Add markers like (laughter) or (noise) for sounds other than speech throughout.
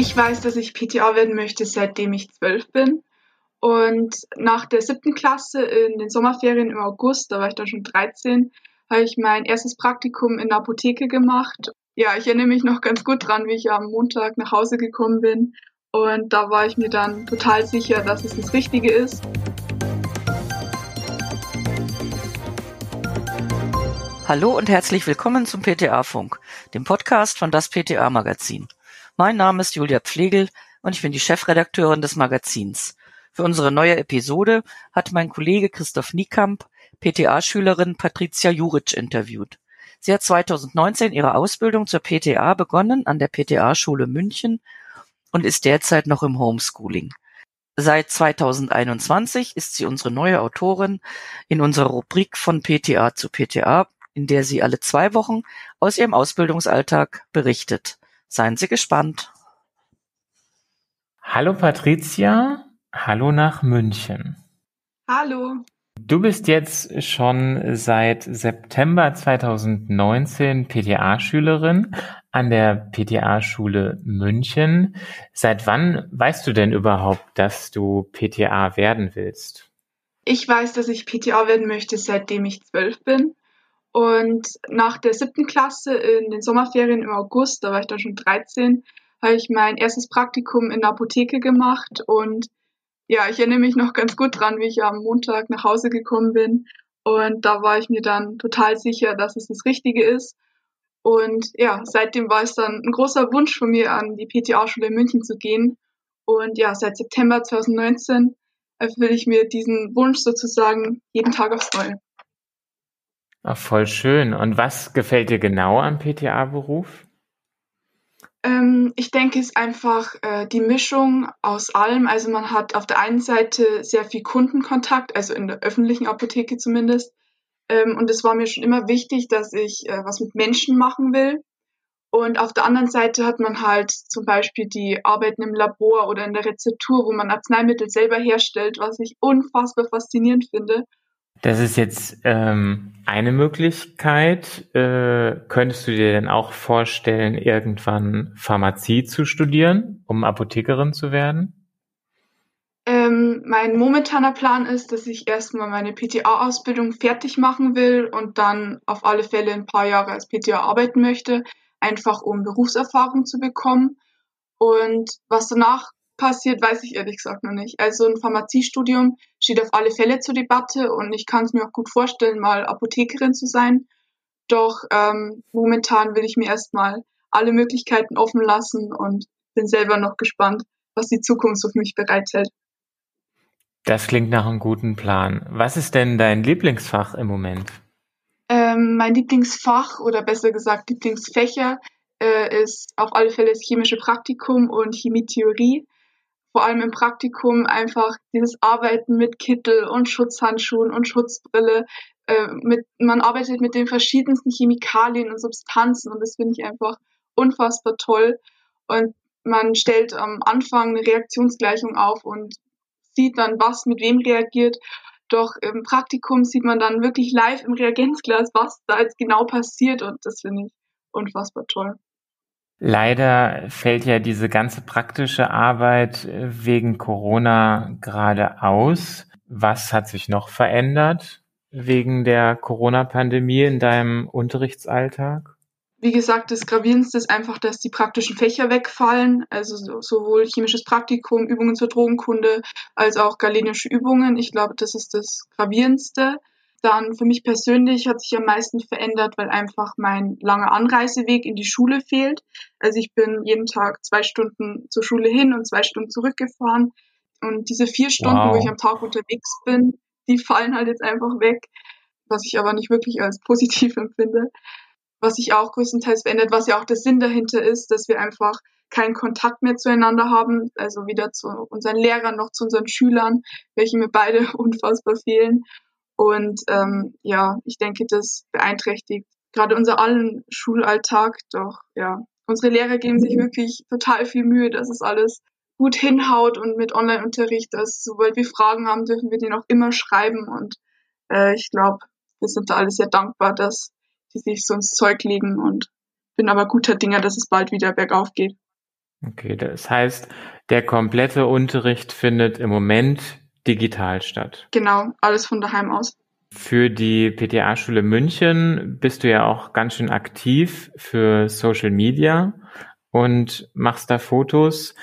Ich weiß, dass ich PTA werden möchte, seitdem ich zwölf bin. Und nach der siebten Klasse in den Sommerferien im August, da war ich dann schon 13, habe ich mein erstes Praktikum in der Apotheke gemacht. Ja, ich erinnere mich noch ganz gut dran, wie ich am Montag nach Hause gekommen bin. Und da war ich mir dann total sicher, dass es das Richtige ist. Hallo und herzlich willkommen zum PTA-Funk, dem Podcast von das PTA-Magazin. Mein Name ist Julia Pflegel und ich bin die Chefredakteurin des Magazins. Für unsere neue Episode hat mein Kollege Christoph Niekamp PTA-Schülerin Patricia Juric interviewt. Sie hat 2019 ihre Ausbildung zur PTA begonnen an der PTA-Schule München und ist derzeit noch im Homeschooling. Seit 2021 ist sie unsere neue Autorin in unserer Rubrik von PTA zu PTA, in der sie alle zwei Wochen aus ihrem Ausbildungsalltag berichtet. Seien Sie gespannt. Hallo Patricia, hallo nach München. Hallo. Du bist jetzt schon seit September 2019 PTA-Schülerin an der PTA-Schule München. Seit wann weißt du denn überhaupt, dass du PTA werden willst? Ich weiß, dass ich PTA werden möchte, seitdem ich zwölf bin. Und nach der siebten Klasse in den Sommerferien im August, da war ich dann schon 13, habe ich mein erstes Praktikum in der Apotheke gemacht. Und ja, ich erinnere mich noch ganz gut dran, wie ich am Montag nach Hause gekommen bin. Und da war ich mir dann total sicher, dass es das Richtige ist. Und ja, seitdem war es dann ein großer Wunsch von mir, an die PTA-Schule in München zu gehen. Und ja, seit September 2019 erfülle ich mir diesen Wunsch sozusagen jeden Tag aufs Neue. Ach, voll schön. Und was gefällt dir genau am PTA-Beruf? Ähm, ich denke, es ist einfach äh, die Mischung aus allem. Also man hat auf der einen Seite sehr viel Kundenkontakt, also in der öffentlichen Apotheke zumindest. Ähm, und es war mir schon immer wichtig, dass ich äh, was mit Menschen machen will. Und auf der anderen Seite hat man halt zum Beispiel die Arbeiten im Labor oder in der Rezeptur, wo man Arzneimittel selber herstellt, was ich unfassbar faszinierend finde. Das ist jetzt ähm, eine Möglichkeit. Äh, könntest du dir denn auch vorstellen, irgendwann Pharmazie zu studieren, um Apothekerin zu werden? Ähm, mein momentaner Plan ist, dass ich erstmal meine PTA-Ausbildung fertig machen will und dann auf alle Fälle ein paar Jahre als PTA arbeiten möchte, einfach um Berufserfahrung zu bekommen. Und was danach passiert, weiß ich ehrlich gesagt noch nicht. Also ein Pharmaziestudium steht auf alle Fälle zur Debatte und ich kann es mir auch gut vorstellen, mal Apothekerin zu sein. Doch ähm, momentan will ich mir erstmal alle Möglichkeiten offen lassen und bin selber noch gespannt, was die Zukunft auf mich bereithält. Das klingt nach einem guten Plan. Was ist denn dein Lieblingsfach im Moment? Ähm, mein Lieblingsfach oder besser gesagt Lieblingsfächer äh, ist auf alle Fälle das chemische Praktikum und Chemietheorie vor allem im Praktikum einfach dieses Arbeiten mit Kittel und Schutzhandschuhen und Schutzbrille. Äh, mit, man arbeitet mit den verschiedensten Chemikalien und Substanzen und das finde ich einfach unfassbar toll. Und man stellt am Anfang eine Reaktionsgleichung auf und sieht dann, was mit wem reagiert. Doch im Praktikum sieht man dann wirklich live im Reagenzglas, was da jetzt genau passiert und das finde ich unfassbar toll. Leider fällt ja diese ganze praktische Arbeit äh, wegen Corona gerade aus. Was hat sich noch verändert wegen der Corona-Pandemie in deinem Unterrichtsalltag? Wie gesagt, das Gravierendste ist einfach, dass die praktischen Fächer wegfallen, also sowohl chemisches Praktikum, Übungen zur Drogenkunde, als auch galenische Übungen. Ich glaube, das ist das Gravierendste. Dann für mich persönlich hat sich am meisten verändert, weil einfach mein langer Anreiseweg in die Schule fehlt. Also ich bin jeden Tag zwei Stunden zur Schule hin und zwei Stunden zurückgefahren. Und diese vier Stunden, wow. wo ich am Tag unterwegs bin, die fallen halt jetzt einfach weg, was ich aber nicht wirklich als positiv (laughs) empfinde. Was sich auch größtenteils verändert, was ja auch der Sinn dahinter ist, dass wir einfach keinen Kontakt mehr zueinander haben, also weder zu unseren Lehrern noch zu unseren Schülern, welche mir beide (laughs) unfassbar fehlen. Und ähm, ja, ich denke, das beeinträchtigt gerade unser allen Schulalltag. Doch ja, unsere Lehrer geben sich wirklich total viel Mühe, dass es alles gut hinhaut und mit Online-Unterricht, dass sobald wir Fragen haben, dürfen wir die noch immer schreiben. Und äh, ich glaube, wir sind da alle sehr dankbar, dass die sich so ins Zeug legen und bin aber guter Dinger, dass es bald wieder bergauf geht. Okay, das heißt, der komplette Unterricht findet im Moment digital statt. Genau, alles von daheim aus. Für die PTA-Schule München bist du ja auch ganz schön aktiv für Social Media und machst da Fotos.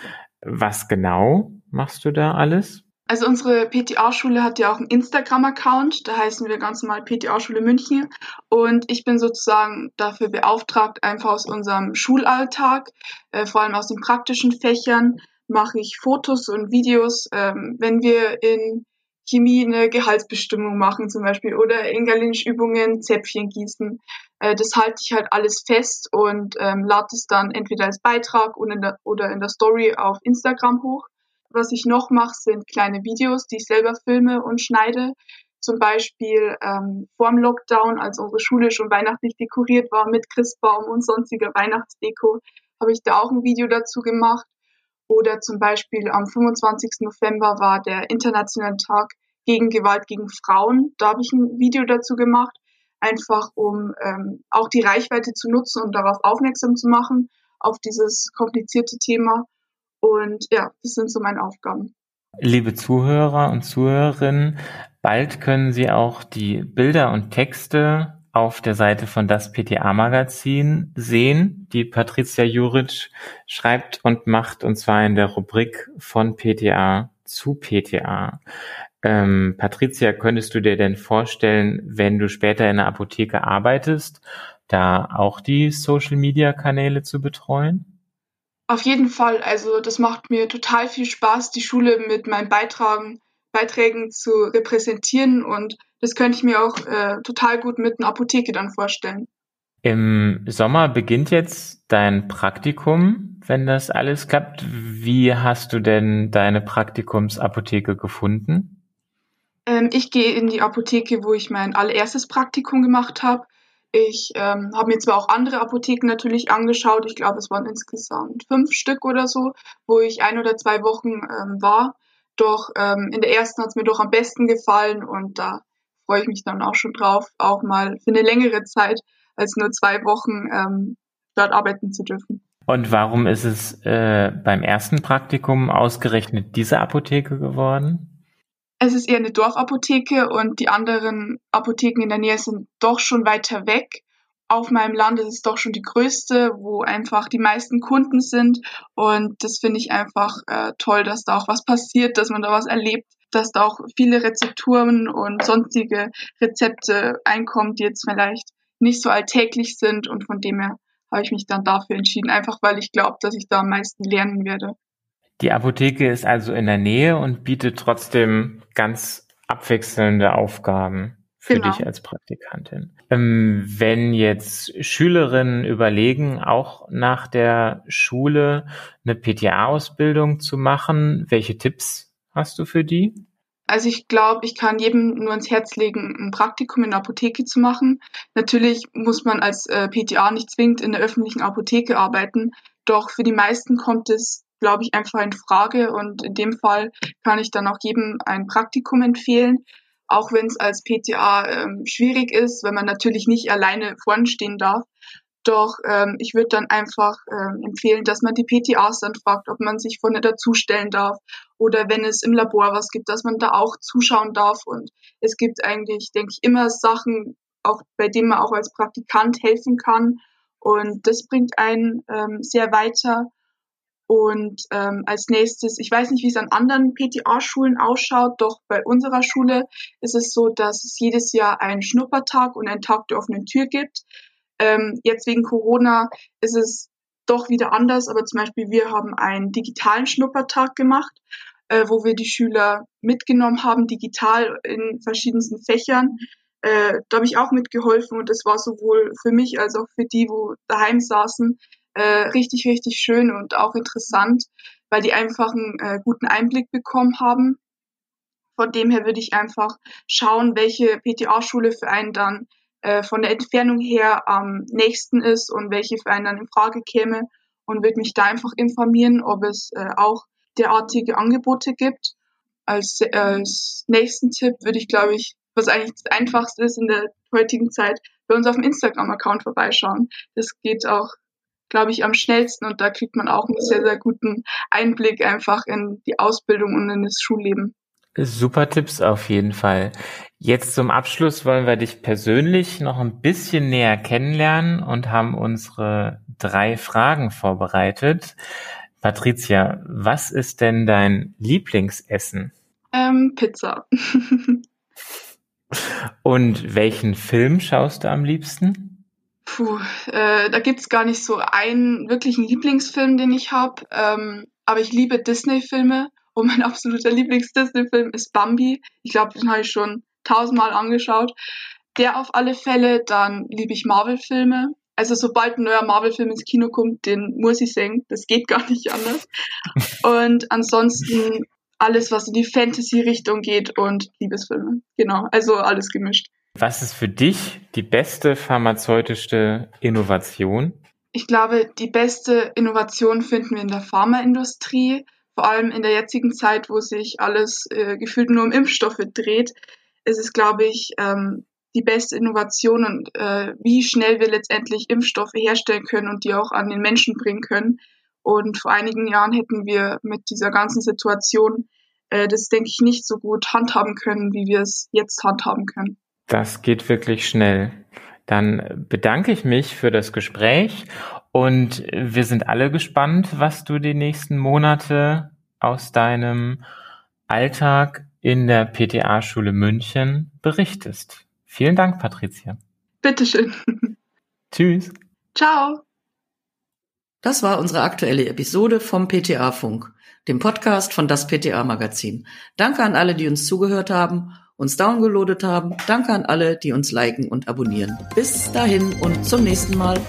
Was genau machst du da alles? Also unsere PTA-Schule hat ja auch einen Instagram-Account, da heißen wir ganz normal PTA-Schule München und ich bin sozusagen dafür beauftragt, einfach aus unserem Schulalltag, äh, vor allem aus den praktischen Fächern, mache ich Fotos und Videos, ähm, wenn wir in Chemie eine Gehaltsbestimmung machen zum Beispiel oder in Galenisch-Übungen Zäpfchen gießen. Äh, das halte ich halt alles fest und ähm, lade es dann entweder als Beitrag oder in, der, oder in der Story auf Instagram hoch. Was ich noch mache, sind kleine Videos, die ich selber filme und schneide. Zum Beispiel ähm, vorm Lockdown, als unsere Schule schon weihnachtlich dekoriert war mit Christbaum und sonstiger Weihnachtsdeko, habe ich da auch ein Video dazu gemacht. Oder zum Beispiel am 25. November war der internationale Tag gegen Gewalt gegen Frauen. Da habe ich ein Video dazu gemacht, einfach um ähm, auch die Reichweite zu nutzen und darauf aufmerksam zu machen, auf dieses komplizierte Thema. Und ja, das sind so meine Aufgaben. Liebe Zuhörer und Zuhörerinnen, bald können Sie auch die Bilder und Texte auf der Seite von das PTA-Magazin sehen, die Patricia Juric schreibt und macht, und zwar in der Rubrik von PTA zu PTA. Ähm, Patricia, könntest du dir denn vorstellen, wenn du später in der Apotheke arbeitest, da auch die Social-Media-Kanäle zu betreuen? Auf jeden Fall. Also das macht mir total viel Spaß, die Schule mit meinen Beitragen, Beiträgen zu repräsentieren und das könnte ich mir auch äh, total gut mit einer Apotheke dann vorstellen. Im Sommer beginnt jetzt dein Praktikum, wenn das alles klappt. Wie hast du denn deine Praktikumsapotheke gefunden? Ähm, ich gehe in die Apotheke, wo ich mein allererstes Praktikum gemacht habe. Ich ähm, habe mir zwar auch andere Apotheken natürlich angeschaut, ich glaube es waren insgesamt fünf Stück oder so, wo ich ein oder zwei Wochen ähm, war. Doch ähm, in der ersten hat es mir doch am besten gefallen und da freue ich mich dann auch schon drauf, auch mal für eine längere Zeit als nur zwei Wochen ähm, dort arbeiten zu dürfen. Und warum ist es äh, beim ersten Praktikum ausgerechnet diese Apotheke geworden? Es ist eher eine Dorfapotheke und die anderen Apotheken in der Nähe sind doch schon weiter weg. Auf meinem Land ist es doch schon die größte, wo einfach die meisten Kunden sind. Und das finde ich einfach äh, toll, dass da auch was passiert, dass man da was erlebt, dass da auch viele Rezepturen und sonstige Rezepte einkommen, die jetzt vielleicht nicht so alltäglich sind. Und von dem her habe ich mich dann dafür entschieden, einfach weil ich glaube, dass ich da am meisten lernen werde. Die Apotheke ist also in der Nähe und bietet trotzdem ganz abwechselnde Aufgaben für genau. dich als Praktikantin. Ähm, wenn jetzt Schülerinnen überlegen, auch nach der Schule eine PTA-Ausbildung zu machen, welche Tipps hast du für die? Also ich glaube, ich kann jedem nur ins Herz legen, ein Praktikum in der Apotheke zu machen. Natürlich muss man als äh, PTA nicht zwingend in der öffentlichen Apotheke arbeiten, doch für die meisten kommt es glaube ich, einfach in Frage. Und in dem Fall kann ich dann auch jedem ein Praktikum empfehlen, auch wenn es als PTA ähm, schwierig ist, wenn man natürlich nicht alleine vorn stehen darf. Doch ähm, ich würde dann einfach ähm, empfehlen, dass man die PTAs dann fragt, ob man sich vorne dazustellen darf oder wenn es im Labor was gibt, dass man da auch zuschauen darf. Und es gibt eigentlich, denke ich, immer Sachen, auch bei denen man auch als Praktikant helfen kann. Und das bringt einen ähm, sehr weiter. Und ähm, als nächstes, ich weiß nicht, wie es an anderen PTA-Schulen ausschaut, doch bei unserer Schule ist es so, dass es jedes Jahr einen Schnuppertag und einen Tag der offenen Tür gibt. Ähm, jetzt wegen Corona ist es doch wieder anders, aber zum Beispiel wir haben einen digitalen Schnuppertag gemacht, äh, wo wir die Schüler mitgenommen haben, digital in verschiedensten Fächern. Äh, da habe ich auch mitgeholfen und das war sowohl für mich als auch für die, wo daheim saßen, äh, richtig, richtig schön und auch interessant, weil die einfach einen äh, guten Einblick bekommen haben. Von dem her würde ich einfach schauen, welche PTA-Schule für einen dann äh, von der Entfernung her am nächsten ist und welche für einen dann in Frage käme und würde mich da einfach informieren, ob es äh, auch derartige Angebote gibt. Als, als nächsten Tipp würde ich, glaube ich, was eigentlich das Einfachste ist in der heutigen Zeit, bei uns auf dem Instagram-Account vorbeischauen. Das geht auch glaube ich, am schnellsten und da kriegt man auch einen sehr, sehr guten Einblick einfach in die Ausbildung und in das Schulleben. Super Tipps auf jeden Fall. Jetzt zum Abschluss wollen wir dich persönlich noch ein bisschen näher kennenlernen und haben unsere drei Fragen vorbereitet. Patricia, was ist denn dein Lieblingsessen? Ähm, Pizza. (laughs) und welchen Film schaust du am liebsten? Puh, äh, da gibt's gar nicht so einen wirklichen Lieblingsfilm, den ich habe. Ähm, aber ich liebe Disney-Filme und mein (laughs) absoluter Lieblings-Disney-Film ist Bambi. Ich glaube, den habe ich schon tausendmal angeschaut. Der auf alle Fälle. Dann liebe ich Marvel-Filme. Also sobald ein neuer Marvel-Film ins Kino kommt, den muss ich singen. Das geht gar nicht anders. (laughs) Und ansonsten alles, was in die Fantasy-Richtung geht und Liebesfilme. Genau, also alles gemischt. Was ist für dich die beste pharmazeutische Innovation? Ich glaube, die beste Innovation finden wir in der Pharmaindustrie vor allem in der jetzigen Zeit, wo sich alles äh, gefühlt nur um Impfstoffe dreht, ist es, glaube ich, ähm, die beste Innovation und äh, wie schnell wir letztendlich Impfstoffe herstellen können und die auch an den Menschen bringen können. Und vor einigen Jahren hätten wir mit dieser ganzen Situation äh, das, denke ich, nicht so gut handhaben können, wie wir es jetzt handhaben können. Das geht wirklich schnell. Dann bedanke ich mich für das Gespräch und wir sind alle gespannt, was du die nächsten Monate aus deinem Alltag in der PTA-Schule München berichtest. Vielen Dank, Patricia. Bitteschön. Tschüss. Ciao. Das war unsere aktuelle Episode vom PTA-Funk, dem Podcast von das PTA-Magazin. Danke an alle, die uns zugehört haben uns downgeloadet haben. Danke an alle, die uns liken und abonnieren. Bis dahin und zum nächsten Mal.